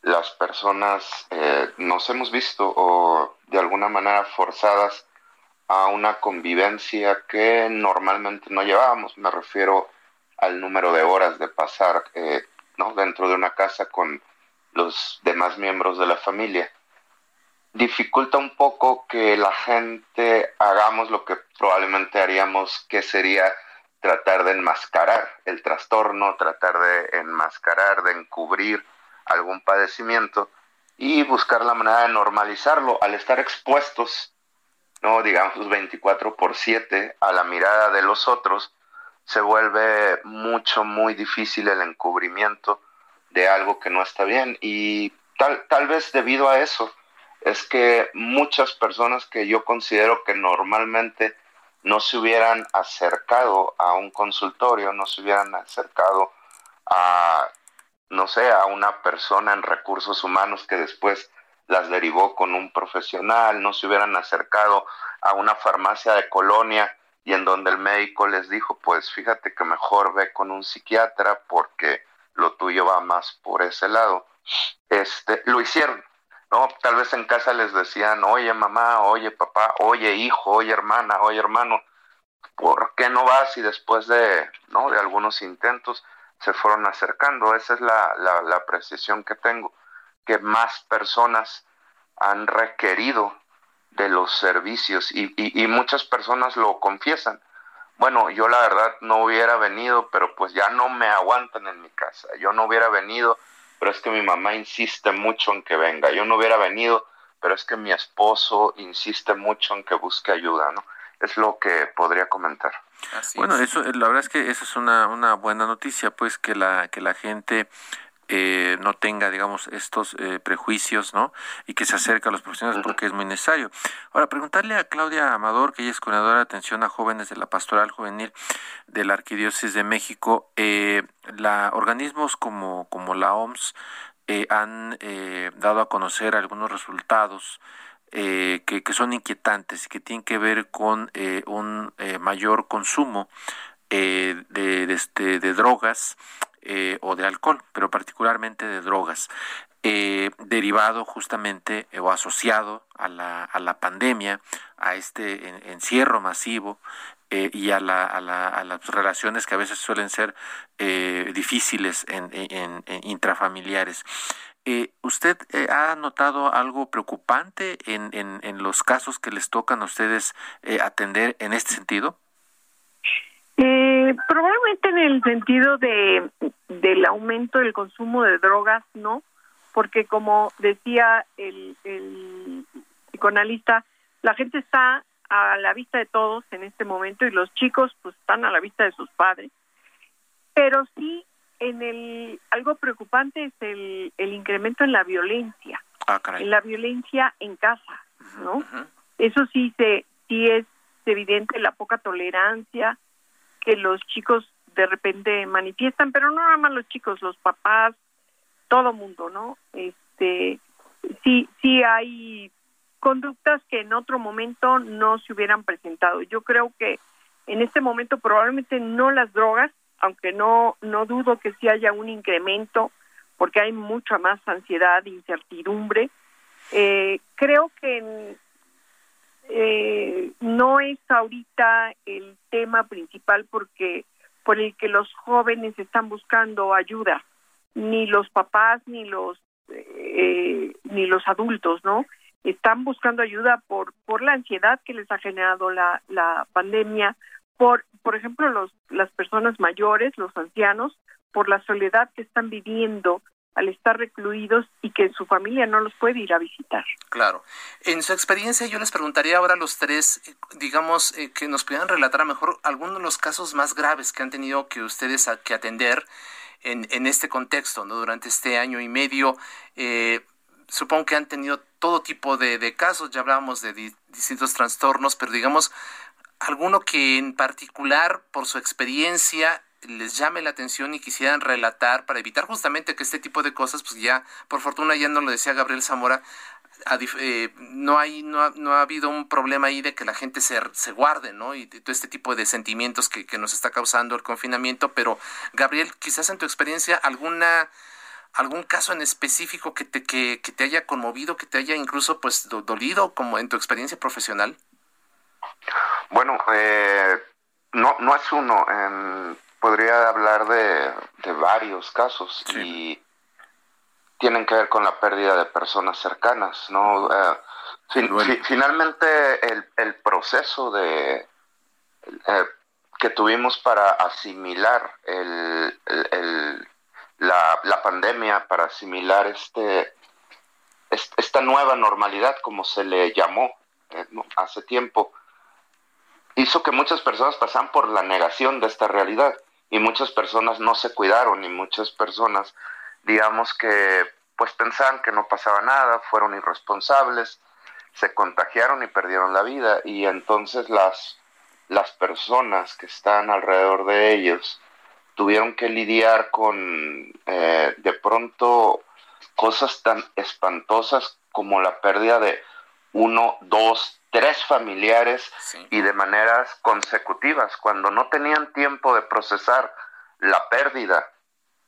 H: las personas eh, nos hemos visto o de alguna manera forzadas a una convivencia que normalmente no llevábamos. Me refiero al número de horas de pasar eh, ¿no? dentro de una casa con los demás miembros de la familia. Dificulta un poco que la gente hagamos lo que probablemente haríamos, que sería tratar de enmascarar el trastorno, tratar de enmascarar, de encubrir algún padecimiento y buscar la manera de normalizarlo al estar expuestos, no digamos 24 por 7 a la mirada de los otros, se vuelve mucho, muy difícil el encubrimiento de algo que no está bien. Y tal, tal vez debido a eso es que muchas personas que yo considero que normalmente no se hubieran acercado a un consultorio, no se hubieran acercado a, no sé, a una persona en recursos humanos que después las derivó con un profesional, no se hubieran acercado a una farmacia de colonia y en donde el médico les dijo, pues fíjate que mejor ve con un psiquiatra porque lo tuyo va más por ese lado. Este, lo hicieron, ¿no? Tal vez en casa les decían, oye mamá, oye papá, oye hijo, oye hermana, oye hermano, ¿por qué no vas? Y después de, ¿no? De algunos intentos se fueron acercando. Esa es la, la, la precisión que tengo, que más personas han requerido de los servicios y, y, muchas personas lo confiesan. Bueno, yo la verdad no hubiera venido, pero pues ya no me aguantan en mi casa. Yo no hubiera venido, pero es que mi mamá insiste mucho en que venga. Yo no hubiera venido, pero es que mi esposo insiste mucho en que busque ayuda, ¿no? Es lo que podría comentar.
D: bueno, eso la verdad es que eso es una, una buena noticia, pues que la que la gente eh, no tenga, digamos, estos eh, prejuicios, ¿no? Y que se acerque a los profesionales porque es muy necesario. Ahora, preguntarle a Claudia Amador, que ella es coordinadora de atención a jóvenes de la Pastoral Juvenil de la Arquidiócesis de México, eh, la, organismos como, como la OMS han dado a conocer algunos resultados que, que, son inquietantes y que tienen que ver con un mayor consumo de, de, este, de drogas eh, o de alcohol, pero particularmente de drogas, eh, derivado justamente eh, o asociado a la, a la pandemia, a este encierro masivo y a, la, a, la, a, las relaciones que a veces suelen ser difíciles en, intrafamiliares. ¿Usted ha notado algo preocupante en, los casos que les tocan a ustedes atender en este sentido?
G: Eh, probablemente en el sentido de del aumento del consumo de drogas, no, porque como decía el, el psicoanalista, la gente está a la vista de todos en este momento y los chicos pues están a la vista de sus padres, pero sí en el algo preocupante es el, el incremento en la violencia,
D: ah,
G: en la violencia en casa, ¿no? Eso sí se sí es evidente la poca tolerancia, que los chicos de repente manifiestan, pero no nada más los chicos, los papás, todo mundo, ¿no? Este, sí, sí hay conductas que en otro momento no se hubieran presentado. Yo creo que en este momento probablemente no las drogas, aunque no no dudo que sí haya un incremento porque hay mucha más ansiedad, incertidumbre. Eh, creo que eh, no es ahorita el tema principal porque por el que los jóvenes están buscando ayuda, ni los papás ni los eh, ni los adultos, ¿no? Están buscando ayuda por por la ansiedad que les ha generado la la pandemia, por por ejemplo los las personas mayores, los ancianos, por la soledad que están viviendo al estar recluidos y que su familia no los puede ir a visitar.
C: Claro. En su experiencia, yo les preguntaría ahora a los tres, eh, digamos, eh, que nos pudieran relatar a mejor algunos de los casos más graves que han tenido que ustedes que atender en, en este contexto, ¿no? Durante este año y medio. Eh, supongo que han tenido todo tipo de, de casos, ya hablábamos de distintos trastornos, pero digamos, alguno que en particular, por su experiencia, les llame la atención y quisieran relatar para evitar justamente que este tipo de cosas, pues ya, por fortuna ya no lo decía Gabriel Zamora, eh, no hay no ha, no ha habido un problema ahí de que la gente se, se guarde, ¿no? Y todo este tipo de sentimientos que, que nos está causando el confinamiento, pero Gabriel, quizás en tu experiencia alguna algún caso en específico que te que, que te haya conmovido, que te haya incluso pues dolido como en tu experiencia profesional.
H: Bueno, eh, no no es uno. En podría hablar de, de varios casos y tienen que ver con la pérdida de personas cercanas, ¿no? Eh, finalmente el, el, proceso de eh, que tuvimos para asimilar el, el, la, la, pandemia, para asimilar este, esta nueva normalidad, como se le llamó eh, hace tiempo, hizo que muchas personas pasaran por la negación de esta realidad y muchas personas no se cuidaron y muchas personas, digamos que pues pensaban que no pasaba nada, fueron irresponsables, se contagiaron y perdieron la vida y entonces las, las personas que están alrededor de ellos tuvieron que lidiar con eh, de pronto cosas tan espantosas como la pérdida de uno, dos, tres familiares y de maneras consecutivas, cuando no tenían tiempo de procesar la pérdida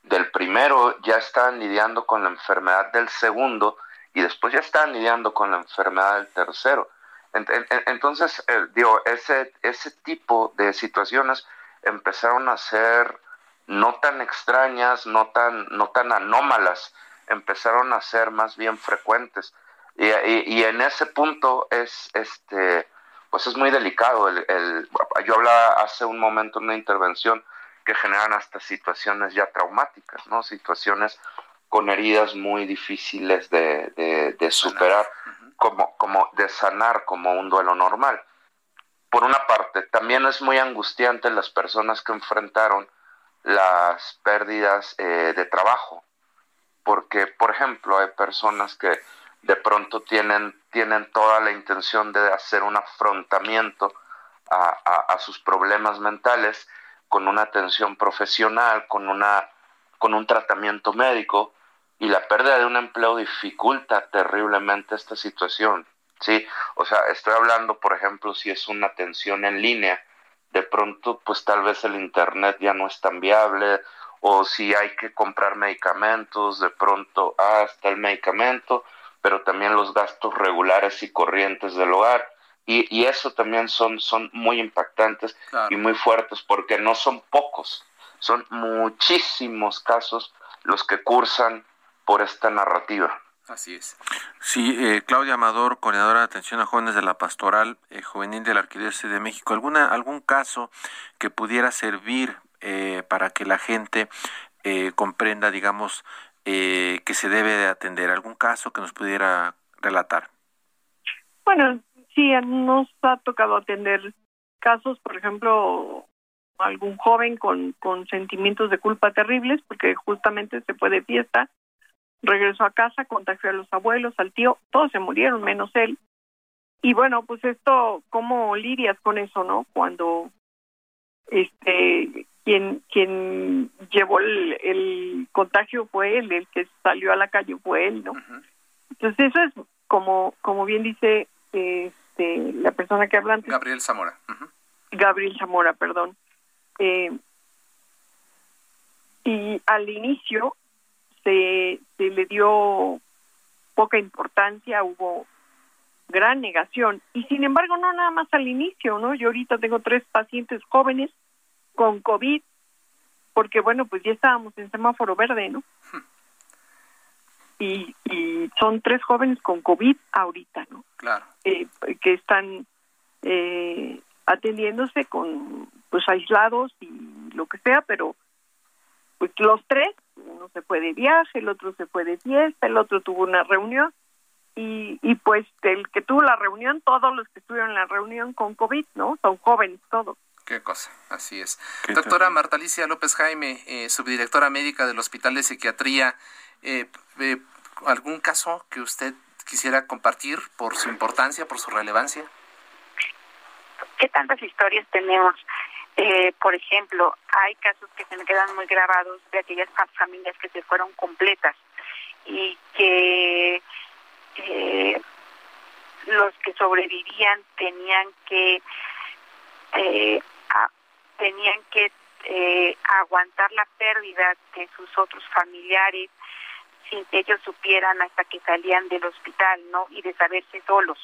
H: del primero, ya estaban lidiando con la enfermedad del segundo y después ya estaban lidiando con la enfermedad del tercero. Entonces, eh, digo, ese, ese tipo de situaciones empezaron a ser no tan extrañas, no tan, no tan anómalas, empezaron a ser más bien frecuentes. Y, en ese punto es, este, pues es muy delicado. El, yo hablaba hace un momento en una intervención que generan hasta situaciones ya traumáticas, ¿no? Situaciones con heridas muy difíciles de, de, superar, como, como de sanar como un duelo normal. Por una parte, también es muy angustiante las personas que enfrentaron las pérdidas eh, de trabajo, porque, por ejemplo, hay personas que de pronto tienen, tienen toda la intención de hacer un afrontamiento a, a, sus problemas mentales con una atención profesional, con, una, con un tratamiento médico, y la pérdida de un empleo dificulta terriblemente esta situación. Sí, o sea, estoy hablando, por ejemplo, si es una atención en línea, de pronto, pues tal vez el internet ya no es tan viable, o si hay que comprar medicamentos, de pronto, ah, está el medicamento, pero también los gastos regulares y corrientes del hogar. Y, y eso también son, son muy impactantes y muy fuertes porque no son pocos, son muchísimos casos los que cursan por esta narrativa.
C: Así es.
D: Sí, eh, Claudia Amador, coordinadora de atención a jóvenes de la Pastoral eh, Juvenil de la Arquidiócesis de México, ¿alguna, ¿algún caso que pudiera servir eh, para que la gente comprenda, digamos, eh, que se debe de atender? ¿Algún caso que nos pudiera relatar?
G: Bueno, sí, nos ha tocado atender casos, por ejemplo, algún joven con, con sentimientos de culpa terribles, porque justamente se fue de fiesta, regresó a casa, contagió a los abuelos, al tío, todos se murieron, menos él. Y bueno, pues esto, ¿cómo lidias con eso, no? Cuando este quien quien llevó el, contagio fue él, el que salió a la calle fue él, ¿no? Entonces eso es como, como bien dice este, la persona que habla antes.
C: Gabriel Zamora.
G: Gabriel Zamora, perdón. Eh, y al inicio se, se le dio poca importancia, hubo gran negación. Y sin embargo, no nada más al inicio, ¿no? Yo ahorita tengo tres pacientes jóvenes con COVID, porque bueno, pues ya estábamos en semáforo verde, ¿no? Y, y son tres jóvenes con COVID ahorita, ¿no?
C: Claro.
G: Eh, que están eh, atendiéndose con, pues aislados y lo que sea, pero pues los tres, uno se fue de viaje, el otro se fue de fiesta, el otro tuvo una reunión y, y pues el que tuvo la reunión, todos los que estuvieron en la reunión con COVID, ¿no? Son jóvenes todos.
C: Qué cosa, así es. Doctora Marta Alicia López Jaime, eh, subdirectora médica del Hospital de Psiquiatría, eh, eh, ¿algún caso que usted quisiera compartir por su importancia, por su relevancia?
I: ¿Qué tantas historias tenemos? Eh, por ejemplo, hay casos que se me quedan muy grabados de aquellas familias que se fueron completas y que los que sobrevivían tenían que eh, tenían que eh, aguantar la pérdida de sus otros familiares sin que ellos supieran hasta que salían del hospital, ¿no? Y de saberse solos.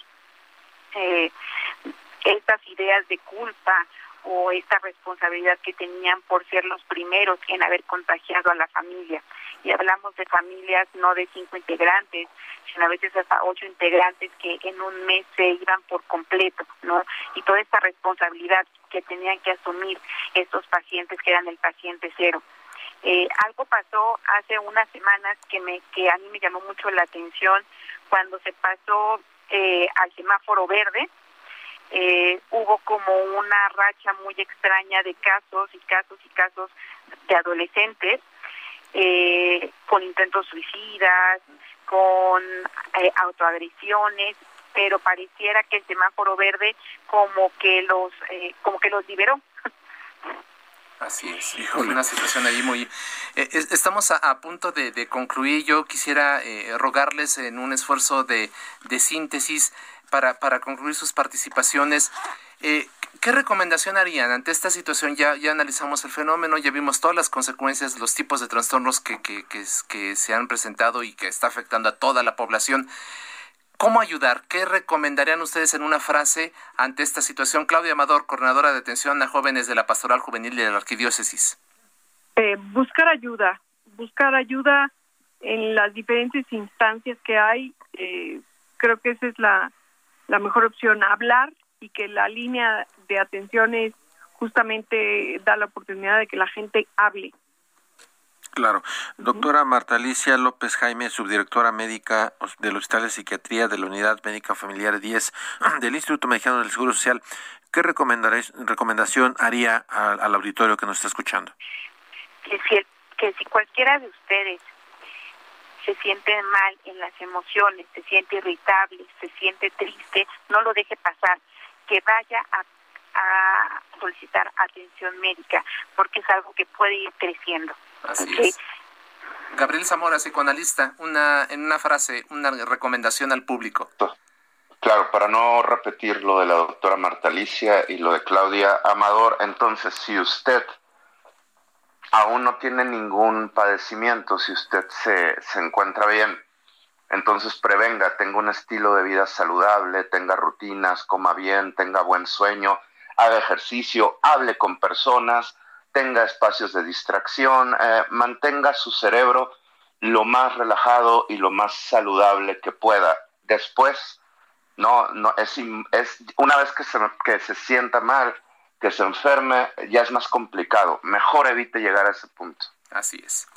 I: Eh, estas ideas de culpa o esta responsabilidad que tenían por ser los primeros en haber contagiado a la familia. Y hablamos de familias no de cinco integrantes, sino a veces hasta ocho integrantes que en un mes se iban por completo, ¿no? Y toda esta responsabilidad que tenían que asumir estos pacientes que eran el paciente cero. Eh, algo pasó hace unas semanas que me que a mí me llamó mucho la atención cuando se pasó eh, al semáforo verde eh, hubo como una racha muy extraña de casos y casos y casos de adolescentes eh, con intentos suicidas, con eh, autoagresiones, pero pareciera que el semáforo verde como que los eh, como que los liberó.
C: Así es, una situación ahí muy... Eh, estamos a, punto de, de, concluir. Yo quisiera eh, rogarles en un esfuerzo de, de síntesis para, para concluir sus participaciones. Eh, ¿Qué recomendación harían ante esta situación? Ya, ya analizamos el fenómeno, ya vimos todas las consecuencias, los tipos de trastornos que, que, que, que se han presentado y que está afectando a toda la población. ¿Cómo ayudar? ¿Qué recomendarían ustedes en una frase ante esta situación? Claudia Amador, coordinadora de atención a jóvenes de la Pastoral Juvenil de la Arquidiócesis.
G: Eh, buscar ayuda, buscar ayuda en las diferentes instancias que hay. Eh, creo que esa es la, la mejor opción, hablar y que la línea de atenciones justamente da la oportunidad de que la gente hable.
D: Claro. Doctora Marta Alicia López Jaime, subdirectora médica del Hospital de Psiquiatría de la Unidad Médica Familiar 10 del Instituto Mexicano del Seguro Social, ¿qué recomendación haría al, al auditorio que nos está escuchando?
I: Que si, que si cualquiera de ustedes se siente mal en las emociones, se siente irritable, se siente triste, no lo deje pasar, que vaya a, a solicitar atención médica, porque es algo que puede ir creciendo.
C: Así okay. es. Gabriel Zamora, psicoanalista, una, en una frase, una recomendación al público.
H: Claro, para no repetir lo de la doctora Marta Alicia y lo de Claudia Amador, entonces si usted aún no tiene ningún padecimiento, si usted se, se encuentra bien, entonces prevenga, tenga un estilo de vida saludable, tenga rutinas, coma bien, tenga buen sueño, haga ejercicio, hable con personas, tenga espacios de distracción, eh, mantenga su cerebro lo más relajado y lo más saludable que pueda. Después, no, no es, es una vez que se, que se sienta mal, que se enferme, ya es más complicado. Mejor evite llegar a ese punto.
C: Así es.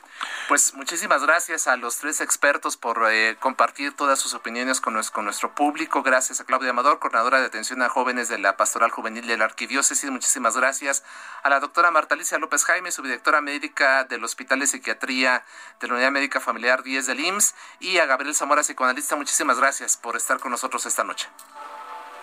C: Pues muchísimas gracias a los tres expertos por eh, compartir todas sus opiniones con, con, nuestro público. Gracias a Claudia Amador, coordinadora de atención a jóvenes de la Pastoral Juvenil de la Arquidiócesis. Muchísimas gracias a la doctora Marta Alicia López Jaime, subdirectora médica del Hospital de Psiquiatría de la Unidad Médica Familiar 10 del IMSS y a Gabriel Zamora, psicoanalista. Muchísimas gracias por estar con nosotros esta noche.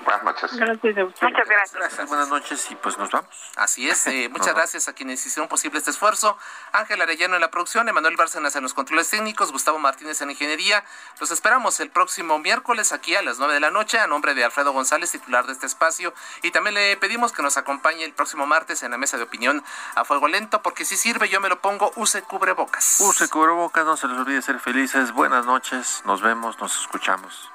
H: Buenas noches.
G: Gracias
I: Muchas gracias.
D: Gracias, buenas noches y pues nos vamos.
C: Así es, eh, muchas gracias a quienes hicieron posible este esfuerzo. Ángel Arellano en la producción, Emanuel Bárcenas en los controles técnicos, Gustavo Martínez en ingeniería. Los esperamos el próximo miércoles aquí a las 9 de la noche a nombre de Alfredo González, titular de este espacio. Y también le pedimos que nos acompañe el próximo martes en la mesa de opinión a fuego lento, porque si sirve yo me lo pongo, use cubrebocas.
D: Use cubrebocas, no se les olvide ser felices. Buenas noches, nos vemos, nos escuchamos.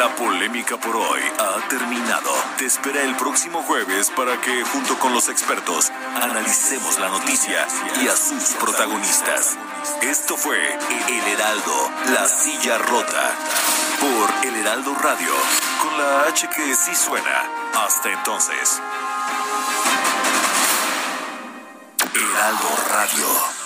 B: La polémica por hoy ha terminado. Te espera el próximo jueves para que, junto con los expertos, analicemos la noticia y a sus protagonistas. Esto fue El Heraldo, la silla rota, por El Heraldo Radio, con la H que sí suena. Hasta entonces. Heraldo Radio.